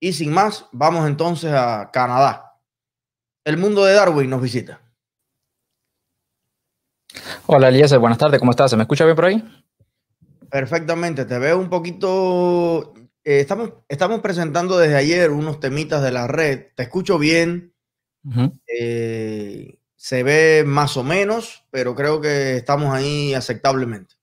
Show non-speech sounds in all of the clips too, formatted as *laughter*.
Y sin más, vamos entonces a Canadá. El mundo de Darwin nos visita. Hola Eliezer, buenas tardes, ¿cómo estás? ¿Se me escucha bien por ahí? Perfectamente, te veo un poquito. eh, estamos, estamos presentando desde ayer unos temitas de la red. Te escucho bien. eh, se ve más o menos, pero creo que estamos ahí aceptablemente.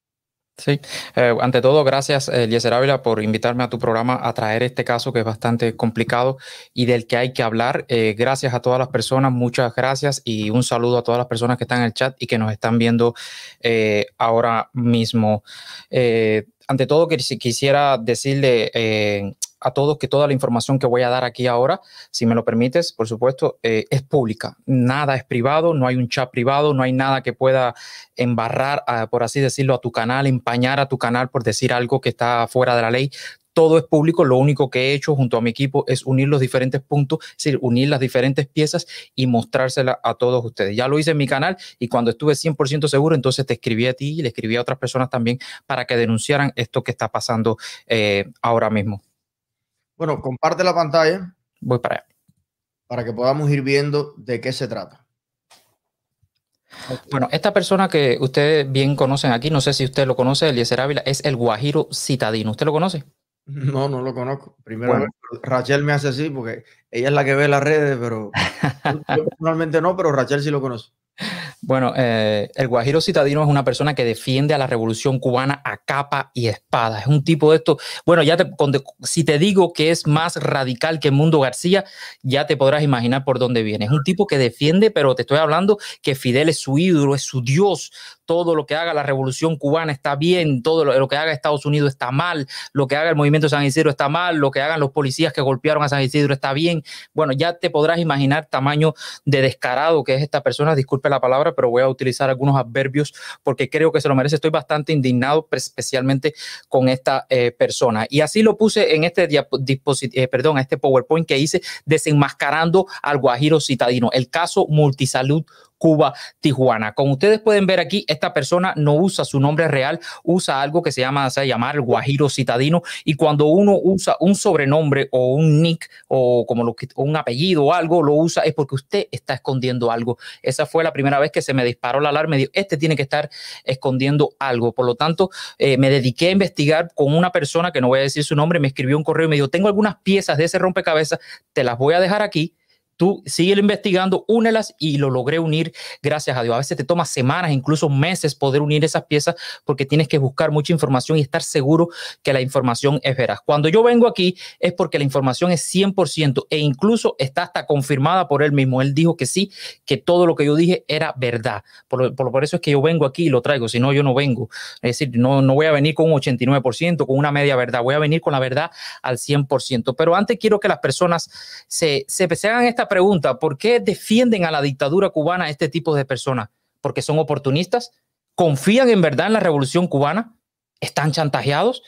Sí, eh, ante todo, gracias Eliezer Ávila por invitarme a tu programa a traer este caso que es bastante complicado y del que hay que hablar. Eh, gracias a todas las personas, muchas gracias y un saludo a todas las personas que están en el chat y que nos están viendo eh, ahora mismo. Eh, ante todo, quisiera decirle eh, a todos que toda la información que voy a dar aquí ahora, si me lo permites, por supuesto, eh, es pública. Nada es privado, no hay un chat privado, no hay nada que pueda embarrar, a, por así decirlo, a tu canal, empañar a tu canal por decir algo que está fuera de la ley. Todo es público, lo único que he hecho junto a mi equipo es unir los diferentes puntos, es decir, unir las diferentes piezas y mostrárselas a todos ustedes. Ya lo hice en mi canal y cuando estuve 100% seguro, entonces te escribí a ti y le escribí a otras personas también para que denunciaran esto que está pasando eh, ahora mismo. Bueno, comparte la pantalla. Voy para allá. Para que podamos ir viendo de qué se trata. Bueno, esta persona que ustedes bien conocen aquí, no sé si usted lo conoce, Eliezer Ávila, es el Guajiro Citadino. ¿Usted lo conoce? No, no lo conozco. Primero, bueno. Rachel me hace así porque ella es la que ve las redes, pero *laughs* yo personalmente no, pero Rachel sí lo conoce. Bueno, eh, el Guajiro Citadino es una persona que defiende a la revolución cubana a capa y espada. Es un tipo de esto. Bueno, ya te, si te digo que es más radical que Mundo García, ya te podrás imaginar por dónde viene. Es un tipo que defiende, pero te estoy hablando que Fidel es su ídolo, es su Dios. Todo lo que haga la revolución cubana está bien, todo lo, que haga Estados Unidos está mal, lo que haga el movimiento San Isidro está mal, lo que hagan los policías que golpearon a San Isidro está bien. Bueno, ya te podrás imaginar tamaño de descarado que es esta persona. La palabra, pero voy a utilizar algunos adverbios porque creo que se lo merece. Estoy bastante indignado, especialmente con esta eh, persona. Y así lo puse en este eh, perdón, este PowerPoint que hice desenmascarando al Guajiro Citadino, el caso multisalud Cuba, Tijuana. Como ustedes pueden ver aquí, esta persona no usa su nombre real, usa algo que se llama, se llamar el Guajiro Citadino. Y cuando uno usa un sobrenombre o un nick o como lo que, un apellido o algo, lo usa es porque usted está escondiendo algo. Esa fue la primera vez que se me disparó la alarma. Me dijo, este tiene que estar escondiendo algo. Por lo tanto, eh, me dediqué a investigar con una persona que no voy a decir su nombre. Me escribió un correo y me dijo, tengo algunas piezas de ese rompecabezas, te las voy a dejar aquí tú sigue investigando, únelas y lo logré unir, gracias a Dios. A veces te toma semanas, incluso meses poder unir esas piezas porque tienes que buscar mucha información y estar seguro que la información es veraz. Cuando yo vengo aquí es porque la información es 100% e incluso está hasta confirmada por él mismo. Él dijo que sí, que todo lo que yo dije era verdad. Por, por, por eso es que yo vengo aquí y lo traigo, si no yo no vengo. Es decir, no, no voy a venir con un 89%, con una media verdad, voy a venir con la verdad al 100%. Pero antes quiero que las personas se, se, se hagan esta pregunta, ¿por qué defienden a la dictadura cubana este tipo de personas? ¿Porque son oportunistas? ¿Confían en verdad en la revolución cubana? ¿Están chantajeados?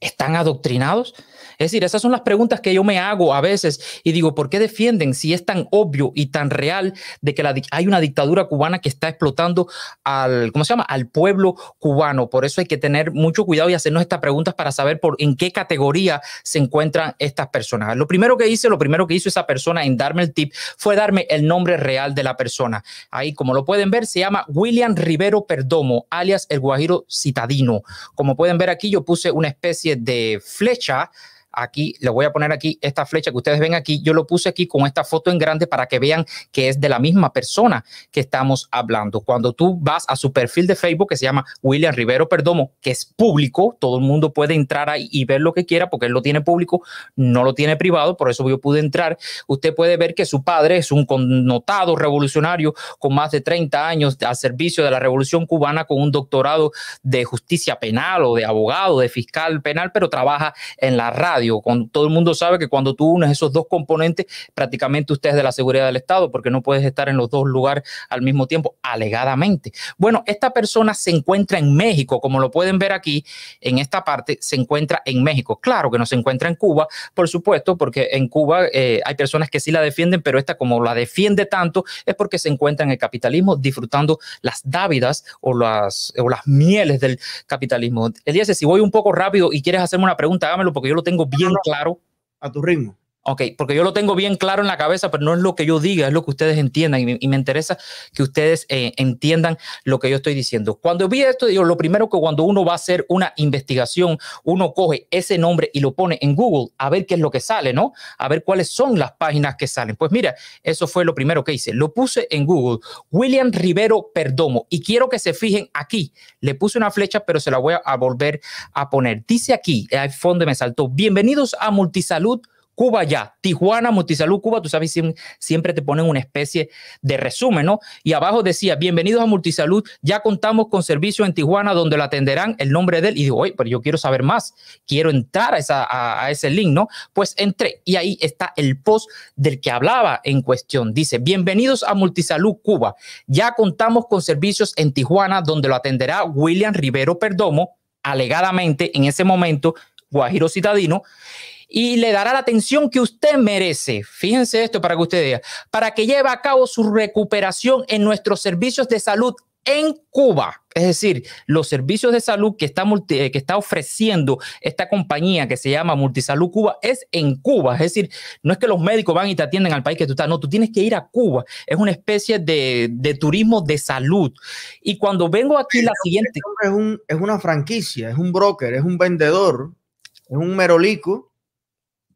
¿Están adoctrinados? Es decir, esas son las preguntas que yo me hago a veces y digo, ¿por qué defienden si es tan obvio y tan real de que hay una dictadura cubana que está explotando al, ¿cómo se llama? Al pueblo cubano. Por eso hay que tener mucho cuidado y hacernos estas preguntas para saber por en qué categoría se encuentran estas personas. Lo primero que hice, lo primero que hizo esa persona en darme el tip fue darme el nombre real de la persona. Ahí, como lo pueden ver, se llama William Rivero Perdomo, alias el Guajiro Citadino. Como pueden ver aquí, yo puse una especie de flecha aquí, le voy a poner aquí esta flecha que ustedes ven aquí, yo lo puse aquí con esta foto en grande para que vean que es de la misma persona que estamos hablando. Cuando tú vas a su perfil de Facebook que se llama William Rivero Perdomo, que es público, todo el mundo puede entrar ahí y ver lo que quiera porque él lo tiene público, no lo tiene privado, por eso yo pude entrar. Usted puede ver que su padre es un connotado revolucionario con más de 30 años al servicio de la revolución cubana con un doctorado de justicia penal o de abogado, de fiscal penal, pero trabaja en la radio cuando todo el mundo sabe que cuando tú unes esos dos componentes, prácticamente usted es de la seguridad del Estado, porque no puedes estar en los dos lugares al mismo tiempo, alegadamente. Bueno, esta persona se encuentra en México, como lo pueden ver aquí, en esta parte, se encuentra en México. Claro que no se encuentra en Cuba, por supuesto, porque en Cuba eh, hay personas que sí la defienden, pero esta como la defiende tanto es porque se encuentra en el capitalismo disfrutando las dávidas o las, o las mieles del capitalismo. Elías, si voy un poco rápido y quieres hacerme una pregunta, hágamelo porque yo lo tengo bien claro. A tu ritmo. Ok, porque yo lo tengo bien claro en la cabeza, pero no es lo que yo diga, es lo que ustedes entiendan y me, interesa que ustedes eh, entiendan lo que yo estoy diciendo. Cuando vi esto, digo, lo primero que cuando uno va a hacer una investigación, uno coge ese nombre y lo pone en Google a ver qué es lo que sale, ¿no? A ver cuáles son las páginas que salen. Pues mira, eso fue lo primero que hice. Lo puse en Google, William Rivero Perdomo, y quiero que se fijen aquí. Le puse una flecha, pero se la voy a volver a poner. Dice aquí, el fondo me saltó, bienvenidos a Multisalud Cuba ya, Tijuana, Multisalud Cuba, tú sabes, siempre te ponen una especie de resumen, ¿no? Y abajo decía, bienvenidos a Multisalud, ya contamos con servicio en Tijuana donde lo atenderán el nombre de él. Y digo, oye, pero yo quiero saber más, quiero entrar a, esa, a, ese link, ¿no? Pues entré y ahí está el post del que hablaba en cuestión. Dice, bienvenidos a Multisalud Cuba, ya contamos con servicios en Tijuana donde lo atenderá William Rivero Perdomo, alegadamente en ese momento, Guajiro Citadino y le dará la atención que usted merece. Fíjense esto para que usted vea, para que lleve a cabo su recuperación en nuestros servicios de salud en Cuba. Es decir, los servicios de salud que está, eh, que está ofreciendo esta compañía que se llama Multisalud Cuba es en Cuba. Es decir, no es que los médicos van y te atienden al país que tú estás, no, tú tienes que ir a Cuba. Es una especie de, de turismo de salud. Y cuando vengo aquí, la siguiente. Es, un, es una franquicia, es un broker, es un vendedor, es un merolico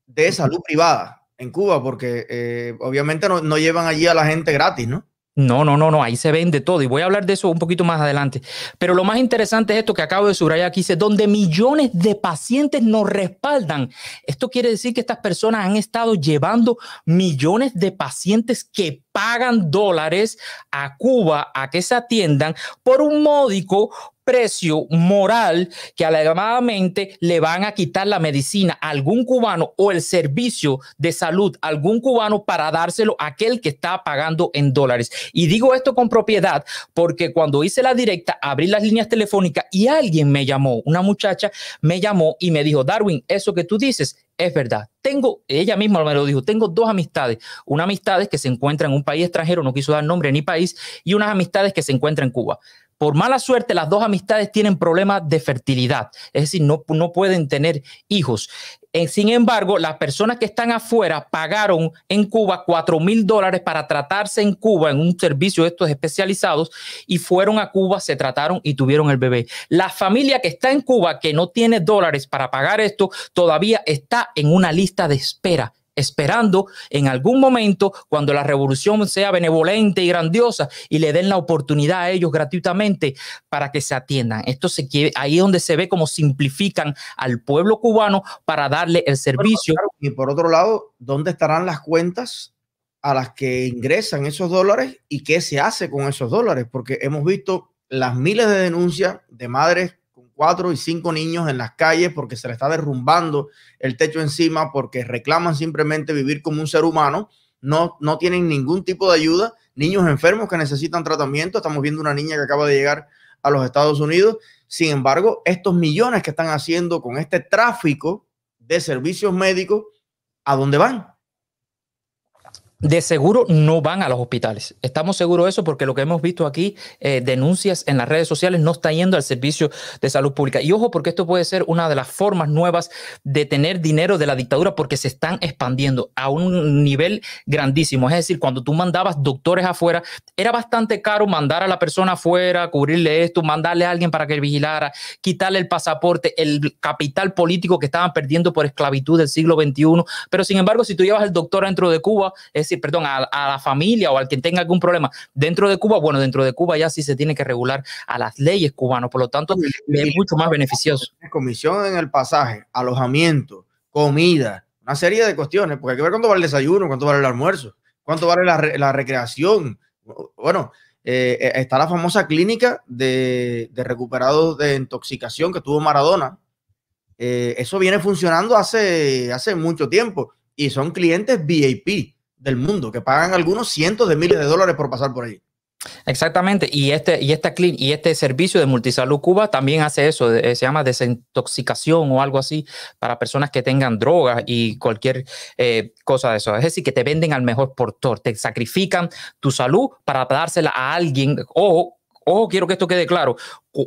de salud privada en Cuba, porque eh, obviamente no, no, llevan allí a la gente gratis, ¿no? No, no, no, no, ahí se vende todo y voy a hablar de eso un poquito más adelante. Pero lo más interesante es esto que acabo de subrayar aquí, dice, donde millones de pacientes nos respaldan. Esto quiere decir que estas personas han estado llevando millones de pacientes que pagan dólares a Cuba a que se atiendan por un módico precio moral que alegadamente le van a quitar la medicina a algún cubano o el servicio de salud a algún cubano para dárselo a aquel que está pagando en dólares. Y digo esto con propiedad porque cuando hice la directa abrí las líneas telefónicas y alguien me llamó, una muchacha me llamó y me dijo, Darwin, eso que tú dices es verdad. Tengo, ella misma me lo dijo, tengo dos amistades. Una amistad que se encuentra en un país extranjero, no quiso dar nombre ni país, y unas amistades que se encuentran en Cuba por mala suerte, las dos amistades tienen problemas de fertilidad, es decir, no, no pueden tener hijos. Eh, sin embargo, las personas que están afuera pagaron en Cuba 4 mil dólares para tratarse en Cuba en un servicio de estos especializados y fueron a Cuba, se trataron y tuvieron el bebé. La familia que está en Cuba, que no tiene dólares para pagar esto, todavía está en una lista de espera esperando en algún momento cuando la revolución sea benevolente y grandiosa y le den la oportunidad a ellos gratuitamente para que se atiendan. Esto se quiere, ahí es donde se ve cómo simplifican al pueblo cubano para darle el servicio. y por otro lado, ¿dónde estarán las cuentas a las que ingresan esos dólares y qué se hace con esos dólares? Porque hemos visto las miles de denuncias de madres cuatro y cinco niños en las calles porque se le está derrumbando el techo encima, porque reclaman simplemente vivir como un ser humano, no, no tienen ningún tipo de ayuda, niños enfermos que necesitan tratamiento, estamos viendo una niña que acaba de llegar a los Estados Unidos, sin embargo, estos millones que están haciendo con este tráfico de servicios médicos, ¿a dónde van? De seguro no van a los hospitales. Estamos seguros de eso porque lo que hemos visto aquí, eh, denuncias en las redes sociales, no está yendo al servicio de salud pública. Y ojo, porque esto puede ser una de las formas nuevas de tener dinero de la dictadura porque se están expandiendo a un nivel grandísimo. Es decir, cuando tú mandabas doctores afuera, era bastante caro mandar a la persona afuera, cubrirle esto, mandarle a alguien para que vigilara, quitarle el pasaporte, el capital político que estaban perdiendo por esclavitud del siglo XXI. Pero sin embargo, si tú llevas al doctor dentro de Cuba, es decir, perdón, a, la familia o al que tenga algún problema dentro de Cuba, bueno, dentro de Cuba ya sí se tiene que regular a las leyes cubanas, por lo tanto, es mucho más beneficioso. Comisión en el pasaje, alojamiento, comida, una serie de cuestiones, porque hay que ver cuánto vale el desayuno, cuánto vale el almuerzo, cuánto vale la, recreación. Bueno, eh, eh, está la famosa clínica de, recuperados de intoxicación que tuvo Maradona. Eh, eso viene funcionando hace, hace mucho tiempo y son clientes VIP del mundo, que pagan algunos cientos de miles de dólares por pasar por ahí. Exactamente, y este, y, esta, y este servicio de Multisalud Cuba también hace eso, se llama desintoxicación o algo así para personas que tengan drogas y cualquier eh, cosa de eso. Es decir, que te venden al mejor portor, te sacrifican tu salud para dársela a alguien. o ojo, quiero que esto quede claro,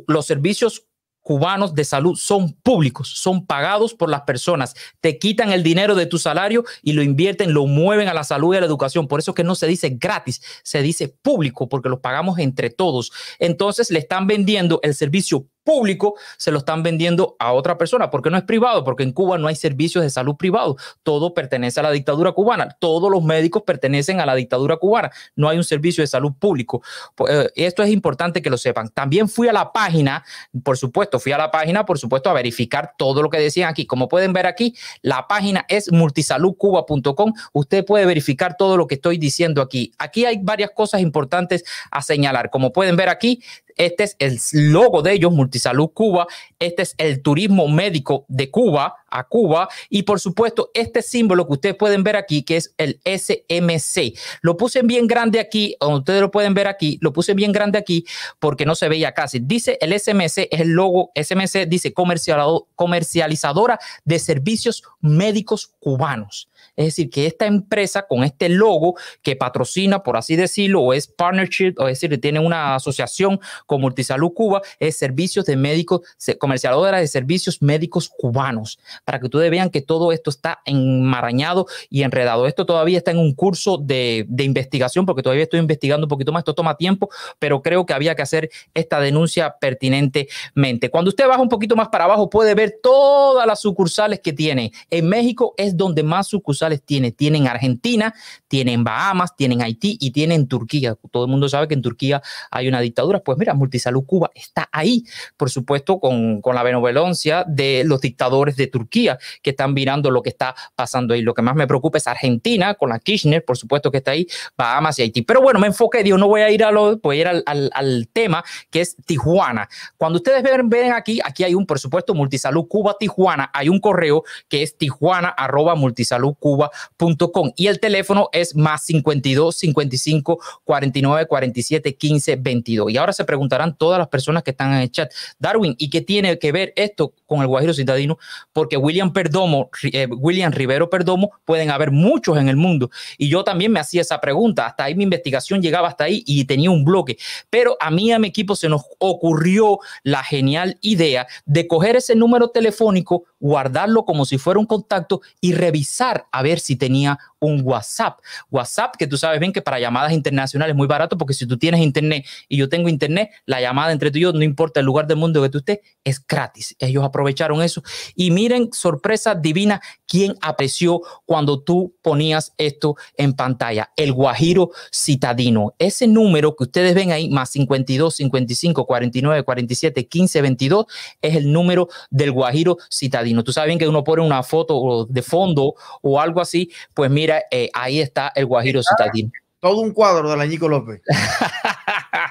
los servicios cubanos de salud son públicos, son pagados por las personas. Te quitan el dinero de tu salario y lo invierten, lo mueven a la salud y a la educación. Por eso que no se dice gratis, se dice público, porque los pagamos entre todos. Entonces le están vendiendo el servicio público se lo están vendiendo a otra persona, porque no es privado, porque en Cuba no hay servicios de salud privado, todo pertenece a la dictadura cubana, todos los médicos pertenecen a la dictadura cubana, no hay un servicio de salud público. Eh, esto es importante que lo sepan. También fui a la página, por supuesto, fui a la página, por supuesto, a verificar todo lo que decían aquí. Como pueden ver aquí, la página es multisaludcuba.com. Usted puede verificar todo lo que estoy diciendo aquí. Aquí hay varias cosas importantes a señalar. Como pueden ver aquí, este es el logo de ellos, Multisalud Cuba. Este es el turismo médico de Cuba a Cuba. Y por supuesto, este símbolo que ustedes pueden ver aquí, que es el SMC. Lo puse bien grande aquí, ustedes lo pueden ver aquí, lo puse bien grande aquí porque no se veía casi. Dice el SMC, es el logo SMC, dice comercializadora de servicios médicos cubanos. Es decir, que esta empresa con este logo que patrocina, por así decirlo, o es partnership, o es decir, tiene una asociación con Multisalud Cuba, es servicios de médicos, comercializadora de servicios médicos cubanos, para que ustedes vean que todo esto está enmarañado y enredado. Esto todavía está en un curso de, de investigación, porque todavía estoy investigando un poquito más, esto toma tiempo, pero creo que había que hacer esta denuncia pertinentemente. Cuando usted baja un poquito más para abajo, puede ver todas las sucursales que tiene. En México es donde más sucursales tiene. Tienen Argentina, tienen Bahamas, tienen Haití y tienen Turquía. Todo el mundo sabe que en Turquía hay una dictadura. Pues mira, Multisalud Cuba está ahí, por supuesto, con, con la benevolencia de los dictadores de Turquía que están mirando lo que está pasando ahí. Lo que más me preocupa es Argentina, con la Kirchner, por supuesto que está ahí, Bahamas y Haití. Pero bueno, me enfoqué, digo, no voy a ir a lo, voy a ir al, al, al tema que es Tijuana. Cuando ustedes ven, ven aquí, aquí hay un, por supuesto, Multisalud Cuba Tijuana, hay un correo que es tijuana arroba multisalud cuba.com y el teléfono es más 52 55 49 47 15 22. Y ahora se preguntarán todas las personas que están en el chat, Darwin, ¿y qué tiene que ver esto con el Guajiro Citadino? Porque William Perdomo, eh, William Rivero Perdomo, pueden haber muchos en el mundo. Y yo también me hacía esa pregunta, hasta ahí mi investigación llegaba hasta ahí y tenía un bloque. Pero a mí y a mi equipo se nos ocurrió la genial idea de coger ese número telefónico, guardarlo como si fuera un contacto y revisar a ver si tenía un WhatsApp. WhatsApp, que tú sabes bien que para llamadas internacionales es muy barato, porque si tú tienes internet y yo tengo internet, la llamada entre tú y yo, no importa el lugar del mundo que tú estés, es gratis. Ellos aprovecharon eso. Y miren, sorpresa divina, quién apreció cuando tú ponías esto en pantalla. El Guajiro Citadino. Ese número que ustedes ven ahí, más 52, 55, 49, 47, 15, 22, es el número del Guajiro Citadino. Tú sabes bien que uno pone una foto de fondo o algo así, pues mira, eh, ahí está el Guajiro Citadino. Todo un cuadro de la Ñico López. *laughs*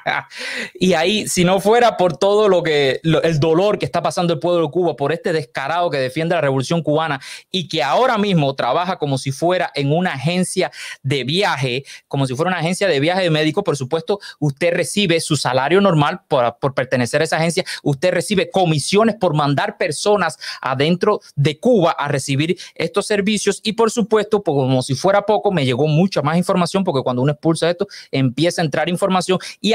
*laughs* y ahí, si no fuera por todo lo que, el dolor que está pasando el pueblo de Cuba, por este descarado que defiende la revolución cubana y que ahora mismo trabaja como si fuera en una agencia de viaje, como si fuera una agencia de viaje de médico, por supuesto, usted recibe su salario normal por, por pertenecer a esa agencia, usted recibe comisiones por mandar personas adentro de Cuba a recibir estos servicios y por supuesto, como si fuera poco, me llegó mucha más información porque cuando uno expulsa esto, empieza a entrar información y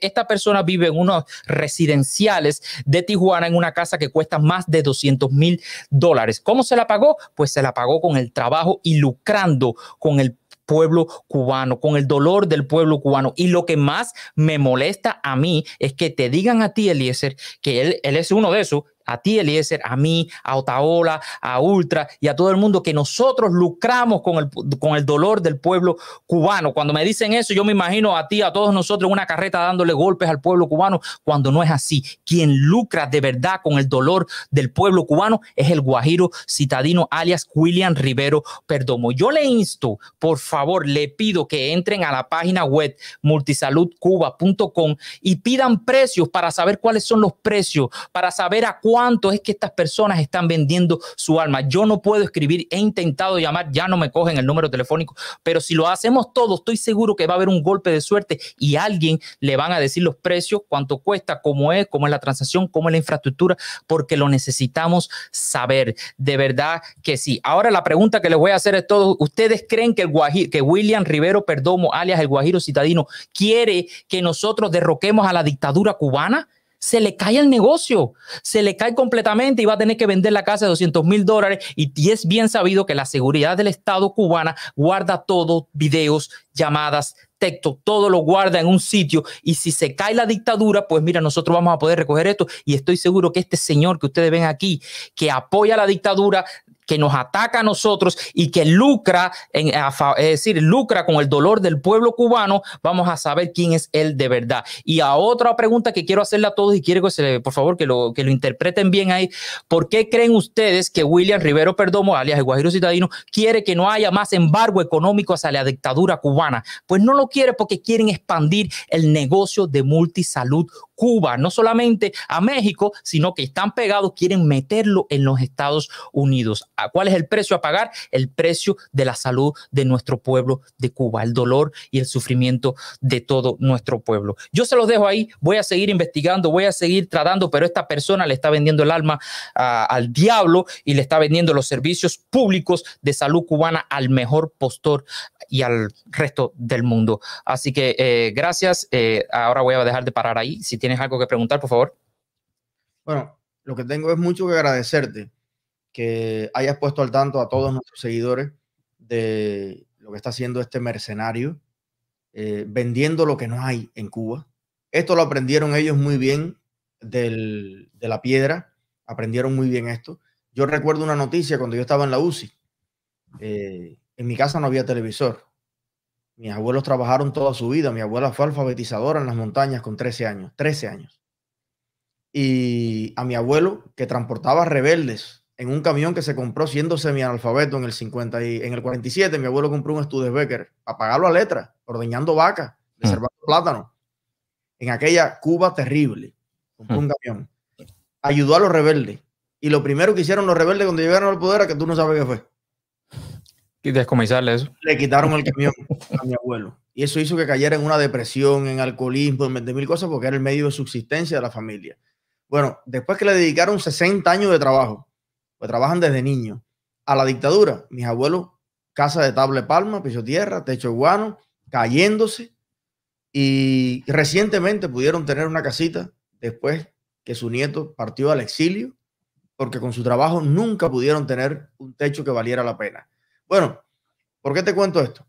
esta persona vive en unos residenciales de Tijuana en una casa que cuesta más de 200 mil dólares. ¿Cómo se la pagó? Pues se la pagó con el trabajo y lucrando con el pueblo cubano, con el dolor del pueblo cubano. Y lo que más me molesta a mí es que te digan a ti, Eliezer, que él, él es uno de esos, a ti, Eliezer, a mí, a Otaola, a Ultra y a todo el mundo que nosotros lucramos con el, con el dolor del pueblo cubano. Cuando me dicen eso, yo me imagino a ti, a todos nosotros en una carreta dándole golpes al pueblo cubano, cuando no es así. Quien lucra de verdad con el dolor del pueblo cubano es el guajiro citadino alias William Rivero Perdomo. Yo le insto, por favor, le pido que entren a la página web multisaludcuba.com y pidan precios para saber cuáles son los precios, para saber a cuánto cuánto es que estas personas están vendiendo su alma. Yo no puedo escribir, he intentado llamar, ya no me cogen el número telefónico, pero si lo hacemos todos, estoy seguro que va a haber un golpe de suerte y alguien le van a decir los precios, cuánto cuesta, cómo es, cómo es la transacción, cómo es la infraestructura, porque lo necesitamos saber. De verdad que sí. Ahora la pregunta que les voy a hacer es todo, ¿ustedes creen que, el Guajiro, que William Rivero Perdomo, alias el Guajiro Citadino, quiere que nosotros derroquemos a la dictadura cubana? Se le cae el negocio, se le cae completamente y va a tener que vender la casa de 200 mil dólares. Y es bien sabido que la seguridad del Estado cubana guarda todo, videos, llamadas, texto, todo lo guarda en un sitio y si se cae la dictadura, pues mira, nosotros vamos a poder recoger esto y estoy seguro que este señor que ustedes ven aquí, que apoya la dictadura, que nos ataca a nosotros y que lucra, en, es decir, lucra con el dolor del pueblo cubano, vamos a saber quién es él de verdad. Y a otra pregunta que quiero hacerle a todos y quiero que se, por favor que lo, que lo interpreten bien ahí, ¿por qué creen ustedes que William Rivero Perdomo, alias el Guajiro Citadino, quiere que no haya más embargo económico hacia la dictadura cubana? Pues no lo quiere porque quieren expandir el negocio de multisalud Cuba, no solamente a México, sino que están pegados, quieren meterlo en los Estados Unidos. ¿Cuál es el precio a pagar? El precio de la salud de nuestro pueblo de Cuba, el dolor y el sufrimiento de todo nuestro pueblo. Yo se los dejo ahí, voy a seguir investigando, voy a seguir tratando, pero esta persona le está vendiendo el alma al diablo y le está vendiendo los servicios públicos de salud cubana al mejor postor y al resto del mundo. Así que eh, gracias. Eh, ahora voy a dejar de parar ahí. Si tienes algo que preguntar, por favor. Bueno, lo que tengo es mucho que agradecerte que hayas puesto al tanto a todos nuestros seguidores de lo que está haciendo este mercenario, eh, vendiendo lo que no hay en Cuba. Esto lo aprendieron ellos muy bien de la piedra, aprendieron muy bien esto. Yo recuerdo una noticia cuando yo estaba en la UCI. Eh, en mi casa no había televisor. Mis abuelos trabajaron toda su vida. Mi abuela fue alfabetizadora en las montañas con 13 años, 13 años. Y a mi abuelo, que transportaba rebeldes en un camión que se compró siendo semi-analfabeto en el 50 y en el 47, mi abuelo compró un Studebaker a pagarlo a letra, ordeñando vacas, reservando mm. plátano. En aquella Cuba terrible, compró un mm. camión. Ayudó a los rebeldes. Y lo primero que hicieron los rebeldes cuando llegaron al poder era que tú no sabes qué fue. Y descomisarle eso. Le quitaron el camión a mi abuelo. Y eso hizo que cayera en una depresión, en alcoholismo, en 20 mil cosas, porque era el medio de subsistencia de la familia. Bueno, después que le dedicaron 60 años de trabajo, pues trabajan desde niños. A la dictadura, mis abuelos, casa de table palma, piso tierra, techo guano, cayéndose. Y recientemente pudieron tener una casita después que su nieto partió al exilio, porque con su trabajo nunca pudieron tener un techo que valiera la pena. Bueno, ¿por qué te cuento esto?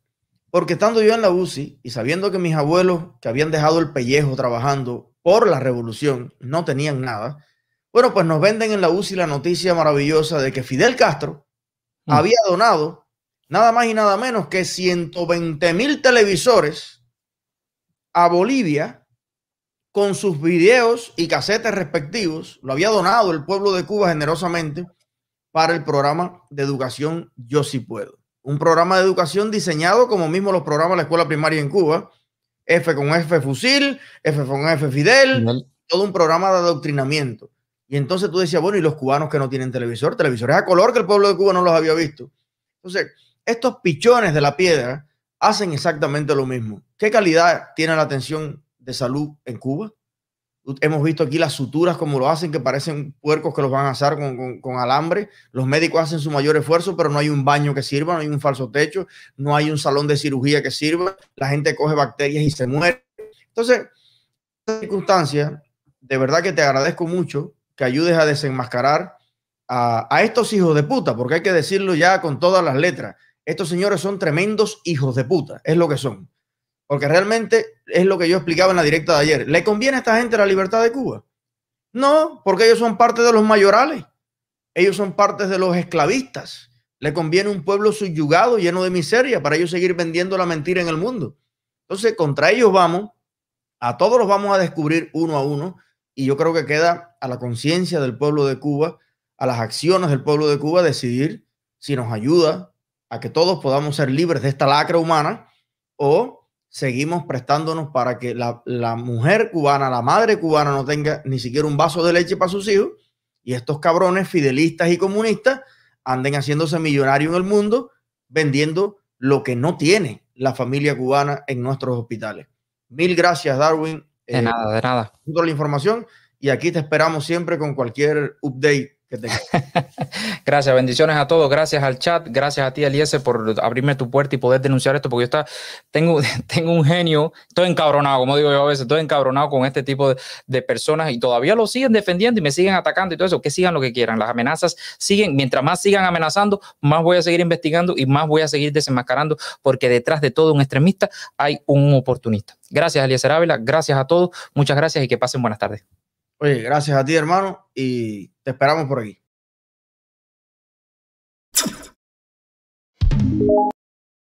Porque estando yo en la UCI y sabiendo que mis abuelos que habían dejado el pellejo trabajando por la revolución no tenían nada, bueno, pues nos venden en la UCI la noticia maravillosa de que Fidel Castro mm. había donado nada más y nada menos que 120 mil televisores a Bolivia con sus videos y casetes respectivos. Lo había donado el pueblo de Cuba generosamente para el programa de educación Yo sí puedo. Un programa de educación diseñado como mismo los programas de la escuela primaria en Cuba. F con F fusil, F con F Fidel, todo un programa de adoctrinamiento. Y entonces tú decías, bueno, ¿y los cubanos que no tienen televisor? Televisores a color que el pueblo de Cuba no los había visto. Entonces, estos pichones de la piedra hacen exactamente lo mismo. ¿Qué calidad tiene la atención de salud en Cuba? Hemos visto aquí las suturas como lo hacen, que parecen puercos que los van a asar con, con, alambre. Los médicos hacen su mayor esfuerzo, pero no hay un baño que sirva, no hay un falso techo, no hay un salón de cirugía que sirva. La gente coge bacterias y se muere. Entonces, en esta circunstancia, de verdad que te agradezco mucho que ayudes a desenmascarar a, estos hijos de puta, porque hay que decirlo ya con todas las letras. Estos señores son tremendos hijos de puta, es lo que son. Porque realmente es lo que yo explicaba en la directa de ayer. ¿Le conviene a esta gente la libertad de Cuba? No, porque ellos son parte de los mayorales. Ellos son parte de los esclavistas. Le conviene un pueblo subyugado, lleno de miseria, para ellos seguir vendiendo la mentira en el mundo. Entonces, contra ellos vamos, a todos los vamos a descubrir uno a uno, y yo creo que queda a la conciencia del pueblo de Cuba, a las acciones del pueblo de Cuba, decidir si nos ayuda a que todos podamos ser libres de esta lacra humana o seguimos prestándonos para que la, la, mujer cubana, la madre cubana no tenga ni siquiera un vaso de leche para sus hijos y estos cabrones fidelistas y comunistas anden haciéndose millonarios en el mundo vendiendo lo que no tiene la familia cubana en nuestros hospitales. Mil gracias, Darwin. De nada, de nada. Toda la información y aquí te esperamos siempre con cualquier update *laughs* gracias, bendiciones a todos, gracias al chat, gracias a ti, Eliezer, por abrirme tu puerta y poder denunciar esto, porque yo está, tengo, *laughs* tengo un genio, estoy encabronado, como digo yo a veces, estoy encabronado con este tipo de, personas y todavía lo siguen defendiendo y me siguen atacando y todo eso, que sigan lo que quieran, las amenazas siguen, mientras más sigan amenazando, más voy a seguir investigando y más voy a seguir desenmascarando, porque detrás de todo un extremista hay un oportunista. Gracias, Eliezer Ávila, gracias a todos, muchas gracias y que pasen buenas tardes. Oye, gracias a ti, hermano, y te esperamos por aquí.